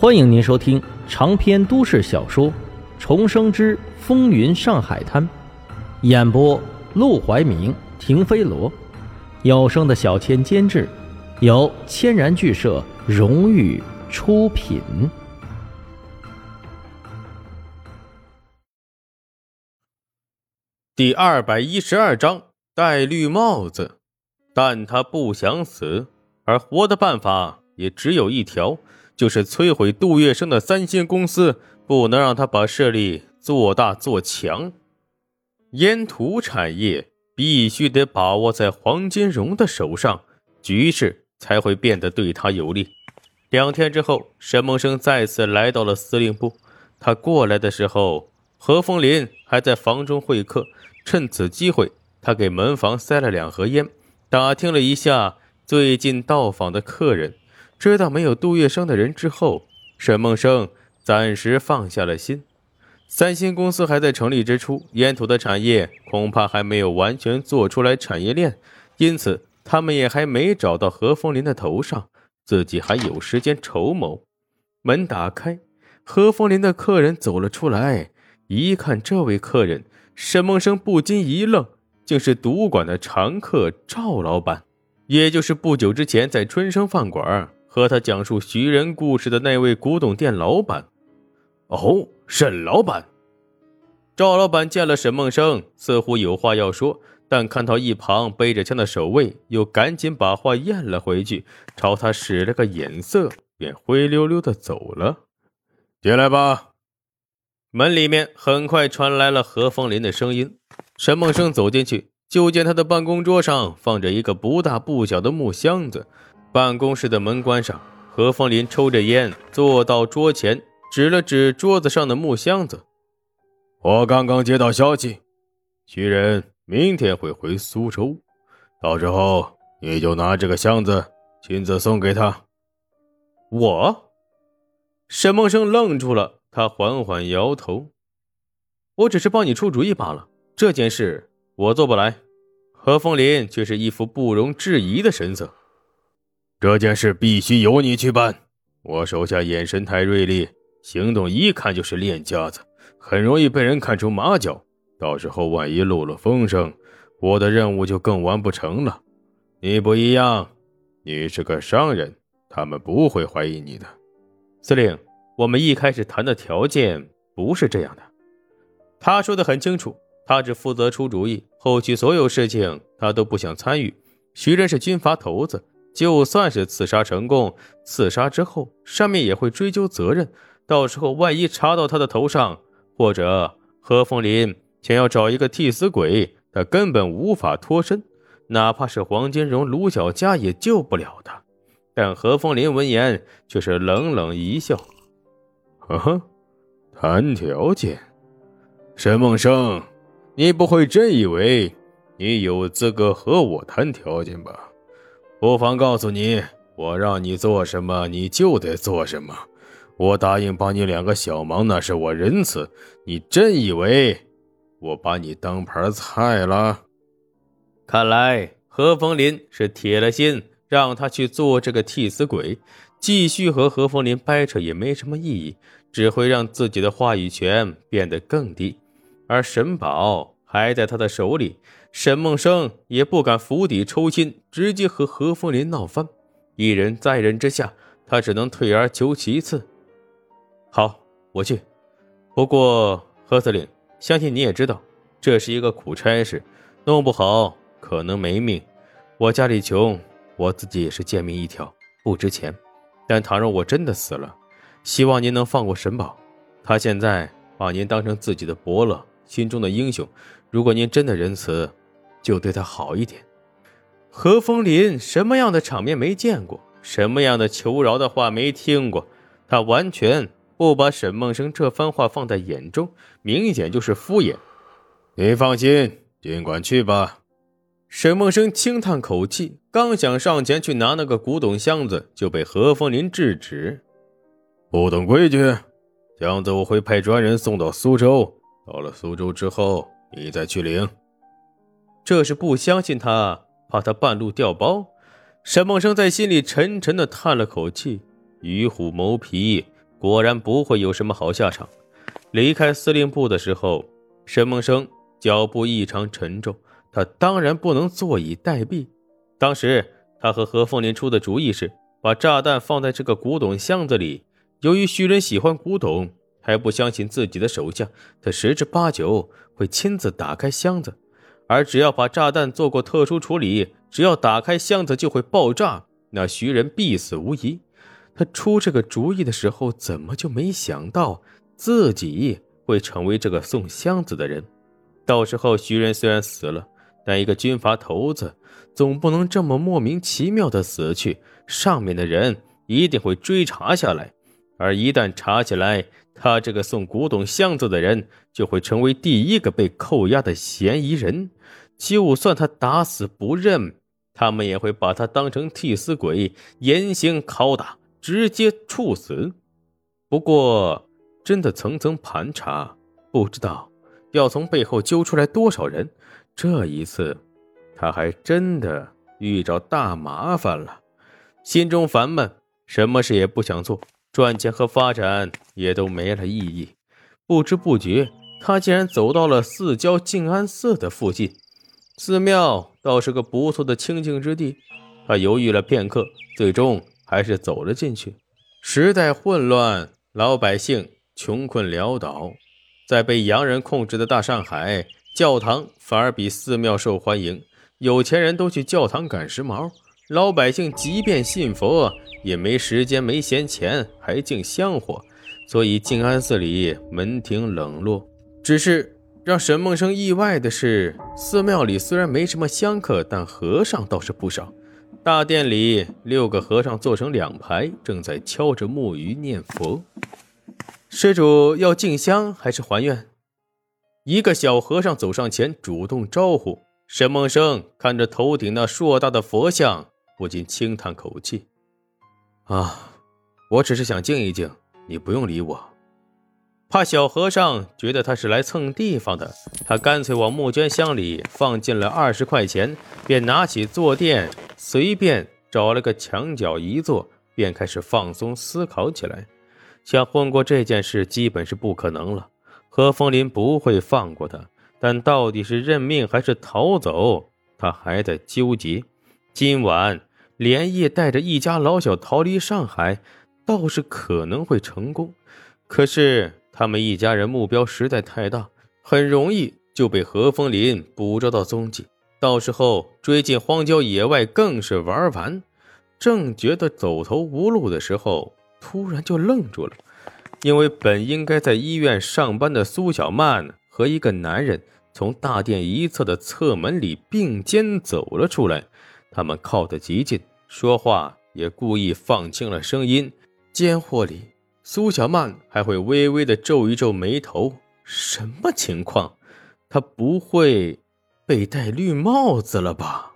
欢迎您收听长篇都市小说《重生之风云上海滩》，演播：陆怀明、停飞罗，有声的小千监制，由千然剧社荣誉出品。第二百一十二章戴绿帽子，但他不想死，而活的办法也只有一条。就是摧毁杜月笙的三星公司，不能让他把势力做大做强。烟土产业必须得把握在黄金荣的手上，局势才会变得对他有利。两天之后，沈梦生再次来到了司令部。他过来的时候，何风林还在房中会客。趁此机会，他给门房塞了两盒烟，打听了一下最近到访的客人。知道没有杜月笙的人之后，沈梦生暂时放下了心。三星公司还在成立之初，烟土的产业恐怕还没有完全做出来产业链，因此他们也还没找到何风林的头上，自己还有时间筹谋。门打开，何风林的客人走了出来，一看这位客人，沈梦生不禁一愣，竟是赌馆的常客赵老板，也就是不久之前在春生饭馆。和他讲述徐人故事的那位古董店老板，哦，沈老板。赵老板见了沈梦生，似乎有话要说，但看到一旁背着枪的守卫，又赶紧把话咽了回去，朝他使了个眼色，便灰溜溜的走了。进来吧。门里面很快传来了何风林的声音。沈梦生走进去，就见他的办公桌上放着一个不大不小的木箱子。办公室的门关上，何风林抽着烟，坐到桌前，指了指桌子上的木箱子：“我刚刚接到消息，徐仁明天会回苏州，到时候你就拿这个箱子亲自送给他。”我，沈梦生愣住了，他缓缓摇头：“我只是帮你出主意罢了，这件事我做不来。”何风林却是一副不容置疑的神色。这件事必须由你去办。我手下眼神太锐利，行动一看就是练家子，很容易被人看出马脚。到时候万一漏了风声，我的任务就更完不成了。你不一样，你是个商人，他们不会怀疑你的。司令，我们一开始谈的条件不是这样的。他说的很清楚，他只负责出主意，后续所有事情他都不想参与。徐仁是军阀头子。就算是刺杀成功，刺杀之后上面也会追究责任。到时候万一查到他的头上，或者何风林想要找一个替死鬼，他根本无法脱身，哪怕是黄金荣、卢小佳也救不了他。但何风林闻言却是冷冷一笑：“呵呵，谈条件，沈梦生，你不会真以为你有资格和我谈条件吧？”不妨告诉你，我让你做什么，你就得做什么。我答应帮你两个小忙，那是我仁慈。你真以为我把你当盘菜了？看来何风林是铁了心让他去做这个替死鬼。继续和何风林掰扯也没什么意义，只会让自己的话语权变得更低。而沈宝还在他的手里。沈梦生也不敢釜底抽薪，直接和何风林闹翻。一人在人之下，他只能退而求其次。好，我去。不过何司令，相信你也知道，这是一个苦差事，弄不好可能没命。我家里穷，我自己也是贱命一条，不值钱。但倘若我真的死了，希望您能放过沈宝。他现在把您当成自己的伯乐，心中的英雄。如果您真的仁慈，就对他好一点。何风林什么样的场面没见过？什么样的求饶的话没听过？他完全不把沈梦生这番话放在眼中，明显就是敷衍。你放心，尽管去吧。沈梦生轻叹口气，刚想上前去拿那个古董箱子，就被何风林制止。不懂规矩，箱子我会派专人送到苏州。到了苏州之后，你再去领。这是不相信他，怕他半路掉包。沈梦生在心里沉沉的叹了口气：“与虎谋皮，果然不会有什么好下场。离开司令部的时候，沈梦生脚步异常沉重，他当然不能坐以待毙。当时他和何凤林出的主意是把炸弹放在这个古董箱子里。由于徐仁喜欢古董，还不相信自己的手下，他十之八九会亲自打开箱子。而只要把炸弹做过特殊处理，只要打开箱子就会爆炸，那徐仁必死无疑。他出这个主意的时候，怎么就没想到自己会成为这个送箱子的人？到时候徐仁虽然死了，但一个军阀头子。总不能这么莫名其妙的死去，上面的人一定会追查下来，而一旦查起来，他这个送古董箱子的人就会成为第一个被扣押的嫌疑人。就算他打死不认，他们也会把他当成替死鬼，严刑拷打，直接处死。不过，真的层层盘查，不知道要从背后揪出来多少人。这一次。他还真的遇着大麻烦了，心中烦闷，什么事也不想做，赚钱和发展也都没了意义。不知不觉，他竟然走到了四郊静安寺的附近。寺庙倒是个不错的清静之地。他犹豫了片刻，最终还是走了进去。时代混乱，老百姓穷困潦倒，在被洋人控制的大上海，教堂反而比寺庙受欢迎。有钱人都去教堂赶时髦，老百姓即便信佛，也没时间、没闲钱，还敬香火，所以静安寺里门庭冷落。只是让沈梦生意外的是，寺庙里虽然没什么香客，但和尚倒是不少。大殿里，六个和尚坐成两排，正在敲着木鱼念佛。施主要敬香还是还愿？一个小和尚走上前，主动招呼。沈梦生看着头顶那硕大的佛像，不禁轻叹口气：“啊，我只是想静一静，你不用理我。”怕小和尚觉得他是来蹭地方的，他干脆往募捐箱里放进了二十块钱，便拿起坐垫，随便找了个墙角一坐，便开始放松思考起来。想混过这件事，基本是不可能了。何风林不会放过他。但到底是认命还是逃走，他还在纠结。今晚连夜带着一家老小逃离上海，倒是可能会成功。可是他们一家人目标实在太大，很容易就被何风林捕捉到踪迹。到时候追进荒郊野外更是玩完。正觉得走投无路的时候，突然就愣住了，因为本应该在医院上班的苏小曼。和一个男人从大殿一侧的侧门里并肩走了出来，他们靠得极近，说话也故意放轻了声音。间或里，苏小曼还会微微的皱一皱眉头。什么情况？他不会被戴绿帽子了吧？